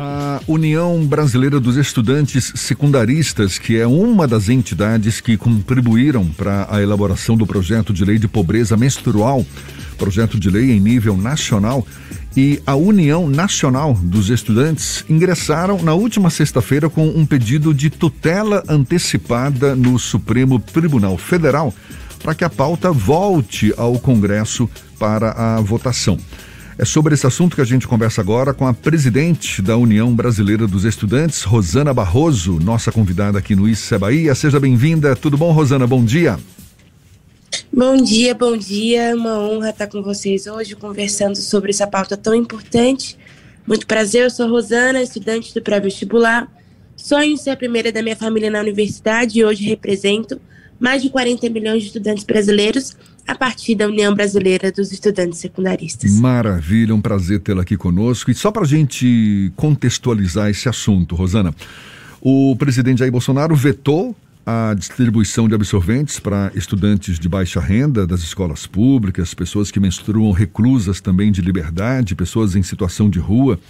A União Brasileira dos Estudantes Secundaristas, que é uma das entidades que contribuíram para a elaboração do projeto de lei de pobreza menstrual, projeto de lei em nível nacional, e a União Nacional dos Estudantes ingressaram na última sexta-feira com um pedido de tutela antecipada no Supremo Tribunal Federal para que a pauta volte ao Congresso para a votação. É sobre esse assunto que a gente conversa agora com a presidente da União Brasileira dos Estudantes, Rosana Barroso, nossa convidada aqui no Isso Bahia. Seja bem-vinda. Tudo bom, Rosana? Bom dia. Bom dia, bom dia. Uma honra estar com vocês hoje conversando sobre essa pauta tão importante. Muito prazer, eu sou Rosana, estudante do pré-vestibular. Sonho ser a primeira da minha família na universidade e hoje represento mais de 40 milhões de estudantes brasileiros a partir da União Brasileira dos Estudantes Secundaristas. Maravilha, um prazer tê-la aqui conosco. E só para a gente contextualizar esse assunto, Rosana, o presidente Jair Bolsonaro vetou a distribuição de absorventes para estudantes de baixa renda das escolas públicas, pessoas que menstruam reclusas também de liberdade, pessoas em situação de rua,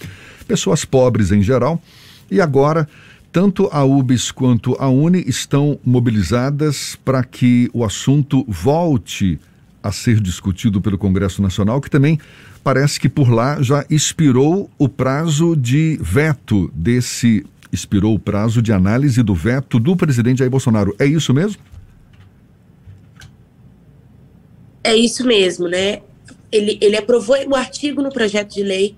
pessoas pobres em geral. E agora tanto a UBS quanto a UNE estão mobilizadas para que o assunto volte a ser discutido pelo Congresso Nacional, que também parece que por lá já expirou o prazo de veto desse expirou o prazo de análise do veto do presidente Jair Bolsonaro. É isso mesmo? É isso mesmo, né? Ele, ele aprovou o artigo no projeto de lei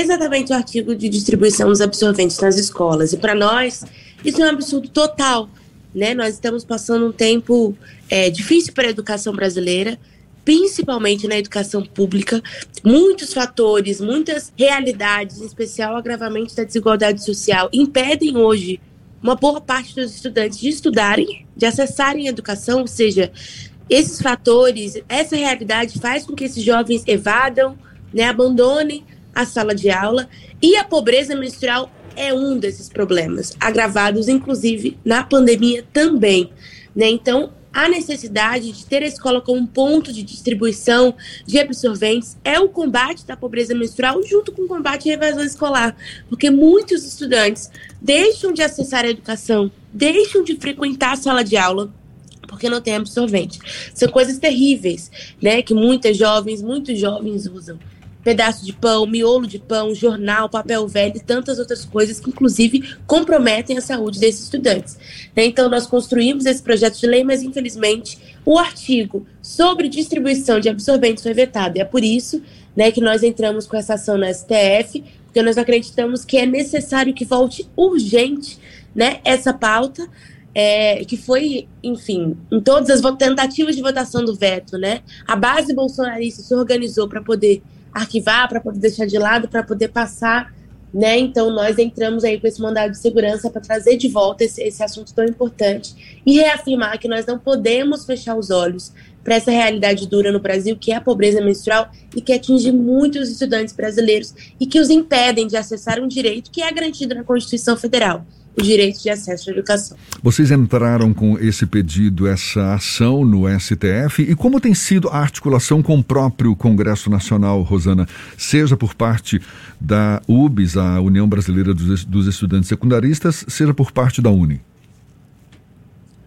exatamente o artigo de distribuição dos absorventes nas escolas. E para nós, isso é um absurdo total. Né? Nós estamos passando um tempo é, difícil para a educação brasileira, principalmente na educação pública. Muitos fatores, muitas realidades, em especial o agravamento da desigualdade social, impedem hoje uma boa parte dos estudantes de estudarem, de acessarem a educação, ou seja, esses fatores, essa realidade faz com que esses jovens evadam, né, abandonem a sala de aula e a pobreza menstrual é um desses problemas, agravados inclusive na pandemia também. Né? Então, a necessidade de ter a escola como ponto de distribuição de absorventes é o combate da pobreza menstrual junto com o combate à evasão escolar, porque muitos estudantes deixam de acessar a educação, deixam de frequentar a sala de aula porque não tem absorvente. São coisas terríveis, né, que muitas jovens, muitos jovens usam pedaço de pão, miolo de pão, jornal, papel velho e tantas outras coisas que, inclusive, comprometem a saúde desses estudantes. Né? Então, nós construímos esse projeto de lei, mas, infelizmente, o artigo sobre distribuição de absorventes foi vetado. E é por isso né, que nós entramos com essa ação na STF, porque nós acreditamos que é necessário que volte urgente né, essa pauta. É, que foi, enfim, em todas as tentativas de votação do veto, né? A base bolsonarista se organizou para poder arquivar, para poder deixar de lado, para poder passar, né? Então nós entramos aí com esse mandado de segurança para trazer de volta esse, esse assunto tão importante e reafirmar que nós não podemos fechar os olhos para essa realidade dura no Brasil, que é a pobreza menstrual e que atinge muitos estudantes brasileiros e que os impedem de acessar um direito que é garantido na Constituição Federal o direito de acesso à educação. Vocês entraram com esse pedido, essa ação no STF e como tem sido a articulação com o próprio Congresso Nacional, Rosana, seja por parte da UBS, a União Brasileira dos, dos Estudantes Secundaristas, seja por parte da UNE?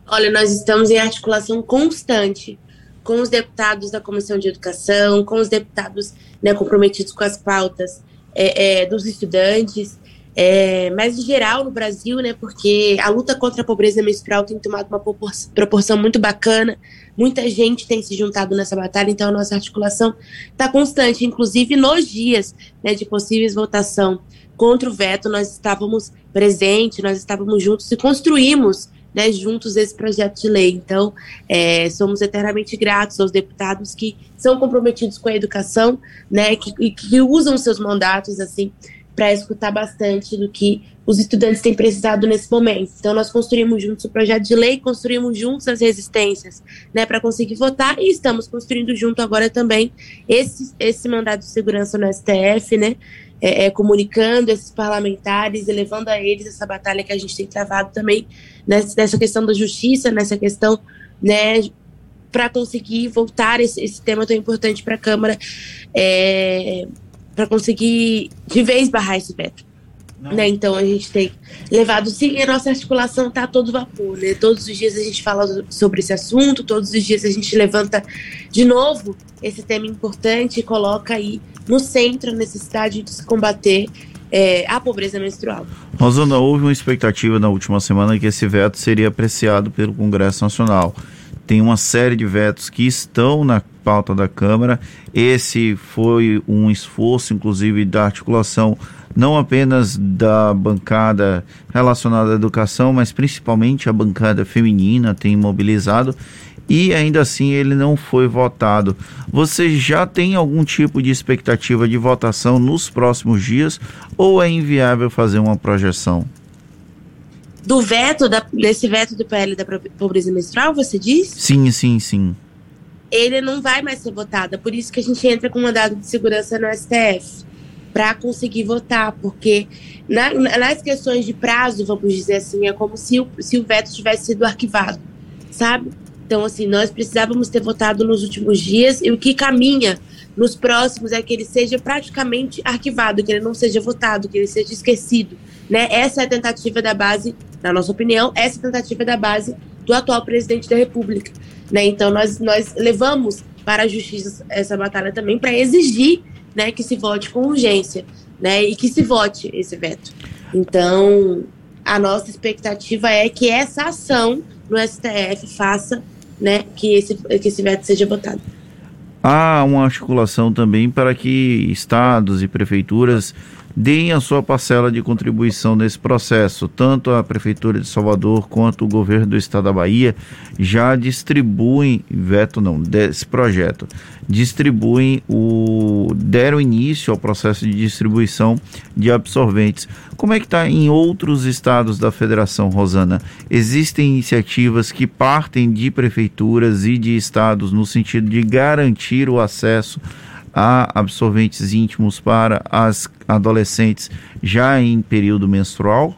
Olha, nós estamos em articulação constante com os deputados da Comissão de Educação, com os deputados né, comprometidos com as pautas é, é, dos estudantes, é, mas em geral no Brasil, né, porque a luta contra a pobreza menstrual tem tomado uma proporção muito bacana, muita gente tem se juntado nessa batalha, então a nossa articulação está constante, inclusive nos dias né, de possíveis votação contra o veto, nós estávamos presentes, nós estávamos juntos e construímos né, juntos esse projeto de lei. Então, é, somos eternamente gratos aos deputados que são comprometidos com a educação, né, que, que usam seus mandatos assim para escutar bastante do que os estudantes têm precisado nesse momento. Então, nós construímos juntos o projeto de lei, construímos juntos as resistências né, para conseguir votar e estamos construindo junto agora também esse, esse mandato de segurança no STF, né, é, é, comunicando esses parlamentares e levando a eles essa batalha que a gente tem travado também nessa, nessa questão da justiça, nessa questão né, para conseguir voltar esse, esse, tema tão importante para a Câmara. É, para conseguir de vez barrar esse veto. Né? Então a gente tem levado sim, a nossa articulação está a todo vapor. Né? Todos os dias a gente fala sobre esse assunto, todos os dias a gente levanta de novo esse tema importante e coloca aí no centro a necessidade de se combater é, a pobreza menstrual. Rosana, houve uma expectativa na última semana que esse veto seria apreciado pelo Congresso Nacional. Tem uma série de vetos que estão na pauta da Câmara. Esse foi um esforço, inclusive, da articulação não apenas da bancada relacionada à educação, mas principalmente a bancada feminina tem mobilizado e ainda assim ele não foi votado. Você já tem algum tipo de expectativa de votação nos próximos dias ou é inviável fazer uma projeção? Do veto, da, desse veto do PL da pobreza menstrual, você diz? Sim, sim, sim. Ele não vai mais ser votado, é por isso que a gente entra com mandado de segurança no STF para conseguir votar, porque na, nas questões de prazo, vamos dizer assim, é como se o, se o veto tivesse sido arquivado, sabe? Então, assim, nós precisávamos ter votado nos últimos dias e o que caminha nos próximos é que ele seja praticamente arquivado, que ele não seja votado, que ele seja esquecido. Né? Essa é a tentativa da base, na nossa opinião, essa é a tentativa da base do atual presidente da República. Né? Então, nós, nós levamos para a justiça essa batalha também para exigir né, que se vote com urgência né, e que se vote esse veto. Então, a nossa expectativa é que essa ação no STF faça né, que esse, que esse veto seja votado. Há uma articulação também para que estados e prefeituras deem a sua parcela de contribuição nesse processo. Tanto a Prefeitura de Salvador quanto o governo do estado da Bahia já distribuem, veto não, desse projeto, distribuem o. deram início ao processo de distribuição de absorventes. Como é que está em outros estados da federação, Rosana? Existem iniciativas que partem de prefeituras e de estados no sentido de garantir o acesso há absorventes íntimos para as adolescentes já em período menstrual?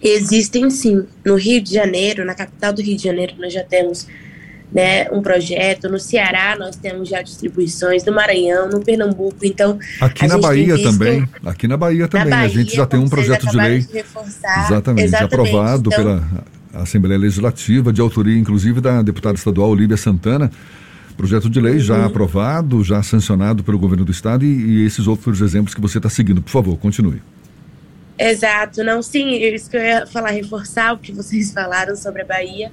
Existem sim. No Rio de Janeiro, na capital do Rio de Janeiro, nós já temos né, um projeto. No Ceará, nós temos já distribuições. No Maranhão, no Pernambuco. Então, aqui na Bahia visto... também. Aqui na Bahia também. Na Bahia, a gente já tem um projeto de lei. De exatamente, exatamente, aprovado então, pela Assembleia Legislativa, de autoria, inclusive, da deputada estadual Olívia Santana Projeto de lei já uhum. aprovado, já sancionado pelo governo do estado e, e esses outros exemplos que você está seguindo. Por favor, continue. Exato, não, sim, isso que eu ia falar, reforçar o que vocês falaram sobre a Bahia.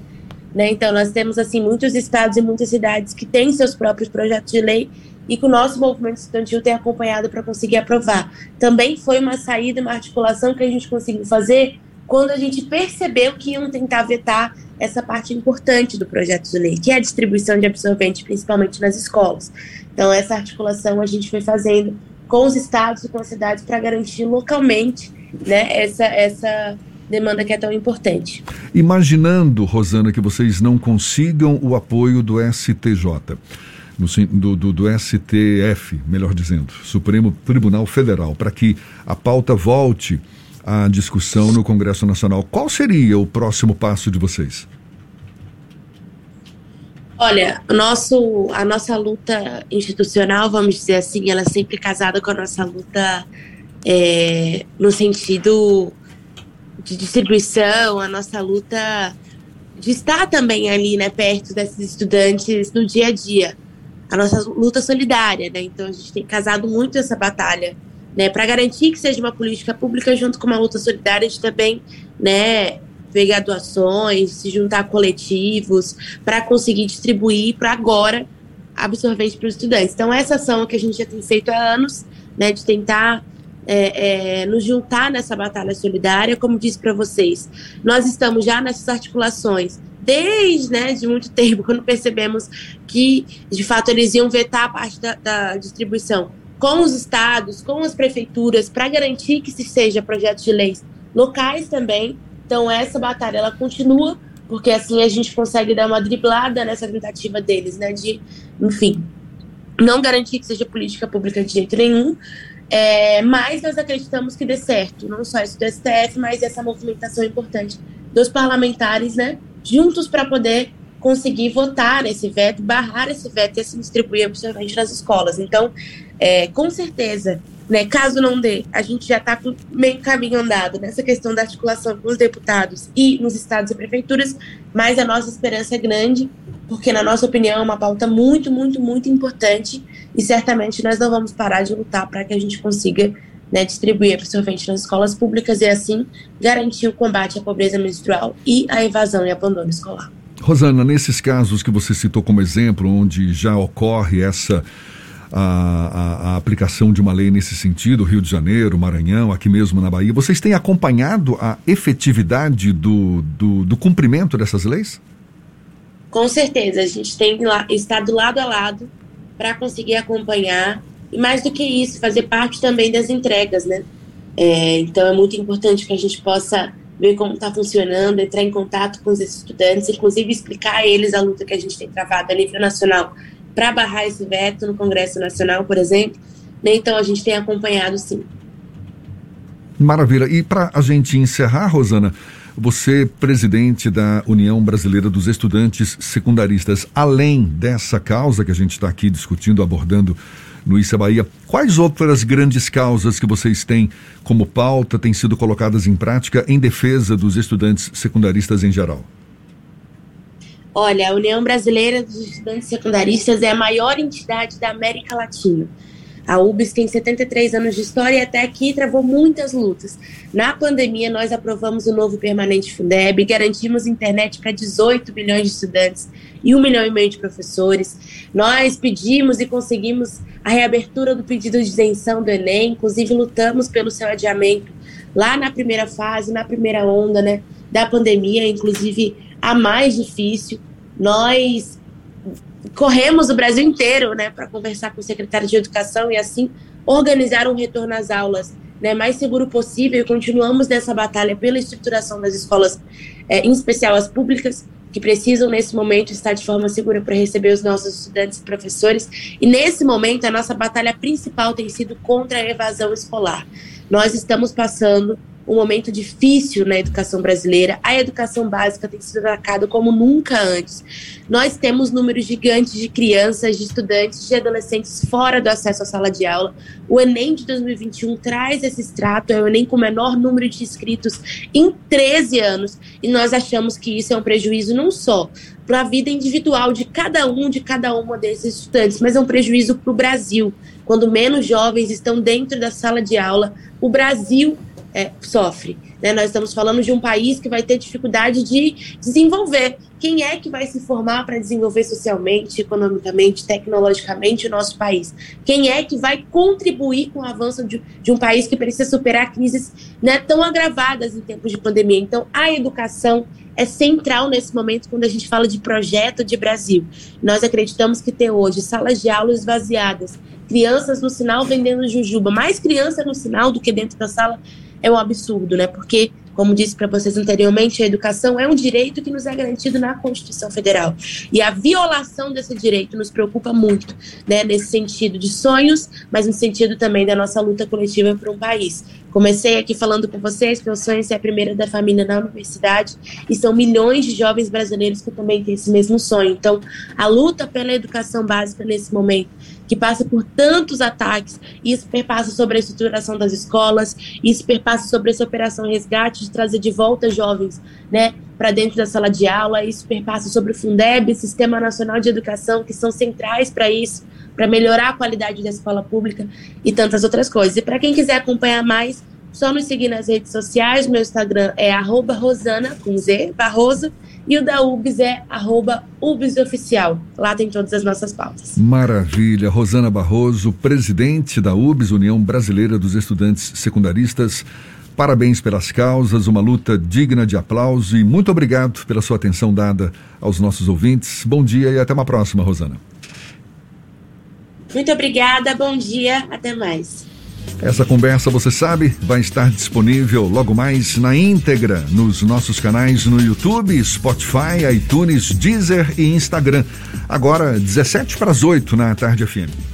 Né? Então, nós temos assim muitos estados e muitas cidades que têm seus próprios projetos de lei e que o nosso movimento estudantil tem acompanhado para conseguir aprovar. Também foi uma saída, uma articulação que a gente conseguiu fazer quando a gente percebeu que iam tentar vetar essa parte importante do projeto de lei, que é a distribuição de absorvente, principalmente nas escolas. Então, essa articulação a gente foi fazendo com os estados e com as cidades para garantir localmente né, essa, essa demanda que é tão importante. Imaginando, Rosana, que vocês não consigam o apoio do STJ, do, do, do STF, melhor dizendo, Supremo Tribunal Federal, para que a pauta volte a discussão no Congresso Nacional. Qual seria o próximo passo de vocês? Olha, nosso, a nossa luta institucional, vamos dizer assim, ela é sempre casada com a nossa luta é, no sentido de distribuição, a nossa luta de estar também ali, né, perto desses estudantes no dia a dia. A nossa luta solidária, né? Então a gente tem casado muito essa batalha né, para garantir que seja uma política pública junto com uma luta solidária de também, né, pegar doações, se juntar a coletivos para conseguir distribuir para agora absorvente para os estudantes. Então essa ação que a gente já tem feito há anos, né, de tentar é, é, nos juntar nessa batalha solidária, como disse para vocês, nós estamos já nessas articulações desde né, de muito tempo, quando percebemos que de fato eles iam vetar a parte da, da distribuição com os estados, com as prefeituras, para garantir que se seja projetos de leis locais também. Então essa batalha ela continua, porque assim a gente consegue dar uma driblada nessa tentativa deles, né, de, enfim, não garantir que seja política pública de jeito nenhum. É, mas nós acreditamos que dê certo, não só isso do STF, mas essa movimentação importante dos parlamentares, né, juntos para poder conseguir votar esse veto, barrar esse veto e assim distribuir absorvente nas escolas. Então, é, com certeza, Né? Caso não dê, a gente já está com meio caminho andado nessa questão da articulação com os deputados e nos estados e prefeituras, mas a nossa esperança é grande, porque, na nossa opinião, é uma pauta muito, muito, muito importante e certamente nós não vamos parar de lutar para que a gente consiga né, distribuir absorvente nas escolas públicas e, assim, garantir o combate à pobreza menstrual e à evasão e abandono escolar. Rosana, nesses casos que você citou como exemplo, onde já ocorre essa a, a, a, aplicação de uma lei nesse sentido, Rio de Janeiro, Maranhão, aqui mesmo na Bahia. Vocês têm acompanhado a efetividade do, do, do cumprimento dessas leis? Com certeza, a gente tem lá, estado lado a lado para conseguir acompanhar e mais do que isso, fazer parte também das entregas, né? É, então é muito importante que a gente possa ver como está funcionando, entrar em contato com os estudantes, inclusive explicar a eles a luta que a gente tem travado a nível nacional para barrar esse veto no Congresso Nacional, por exemplo. Né? Então a gente tem acompanhado sim. Maravilha. E para a gente encerrar, Rosana, você, presidente da União Brasileira dos Estudantes Secundaristas, além dessa causa que a gente está aqui discutindo, abordando no Issa Bahia, quais outras grandes causas que vocês têm como pauta têm sido colocadas em prática em defesa dos estudantes secundaristas em geral? Olha, a União Brasileira dos Estudantes Secundaristas é a maior entidade da América Latina. A UBS tem 73 anos de história e até aqui travou muitas lutas. Na pandemia, nós aprovamos o novo permanente Fundeb, garantimos internet para 18 milhões de estudantes e um milhão e meio de professores. Nós pedimos e conseguimos a reabertura do pedido de isenção do Enem, inclusive lutamos pelo seu adiamento lá na primeira fase, na primeira onda né, da pandemia, inclusive a mais difícil. Nós corremos o Brasil inteiro né, para conversar com o secretário de Educação e assim organizar um retorno às aulas né, mais seguro possível e continuamos nessa batalha pela estruturação das escolas, é, em especial as públicas, que precisam nesse momento estar de forma segura para receber os nossos estudantes e professores. E nesse momento a nossa batalha principal tem sido contra a evasão escolar. Nós estamos passando um momento difícil na educação brasileira. A educação básica tem sido atacada como nunca antes. Nós temos números gigantes de crianças, de estudantes, de adolescentes fora do acesso à sala de aula. O Enem de 2021 traz esse extrato, é o Enem com o menor número de inscritos em 13 anos. E nós achamos que isso é um prejuízo não só para a vida individual de cada um, de cada uma desses estudantes, mas é um prejuízo para o Brasil. Quando menos jovens estão dentro da sala de aula, o Brasil é, sofre. Né? Nós estamos falando de um país que vai ter dificuldade de desenvolver. Quem é que vai se formar para desenvolver socialmente, economicamente, tecnologicamente o nosso país? Quem é que vai contribuir com o avanço de, de um país que precisa superar crises né, tão agravadas em tempos de pandemia? Então, a educação é central nesse momento quando a gente fala de projeto de Brasil. Nós acreditamos que ter hoje salas de aula esvaziadas, crianças no sinal vendendo jujuba, mais criança no sinal do que dentro da sala é um absurdo, né? Porque, como disse para vocês anteriormente, a educação é um direito que nos é garantido na Constituição Federal. E a violação desse direito nos preocupa muito, né? Nesse sentido de sonhos, mas no sentido também da nossa luta coletiva para um país. Comecei aqui falando com vocês que o sonho é ser a primeira da família na universidade e são milhões de jovens brasileiros que também têm esse mesmo sonho. Então, a luta pela educação básica nesse momento que passa por tantos ataques. Isso perpassa sobre a estruturação das escolas, isso perpassa sobre essa operação resgate de trazer de volta jovens, né, para dentro da sala de aula. Isso perpassa sobre o Fundeb, Sistema Nacional de Educação, que são centrais para isso, para melhorar a qualidade da escola pública e tantas outras coisas. E para quem quiser acompanhar mais, só nos seguir nas redes sociais. Meu Instagram é @rosana com Z Barroso e o da UBS é arroba UBSOficial. Lá tem todas as nossas pautas. Maravilha. Rosana Barroso, presidente da UBS, União Brasileira dos Estudantes Secundaristas. Parabéns pelas causas, uma luta digna de aplauso e muito obrigado pela sua atenção dada aos nossos ouvintes. Bom dia e até uma próxima, Rosana. Muito obrigada, bom dia, até mais. Essa conversa, você sabe, vai estar disponível logo mais na íntegra nos nossos canais no YouTube, Spotify, iTunes, Deezer e Instagram. Agora, 17 para as 8 na Tarde FM.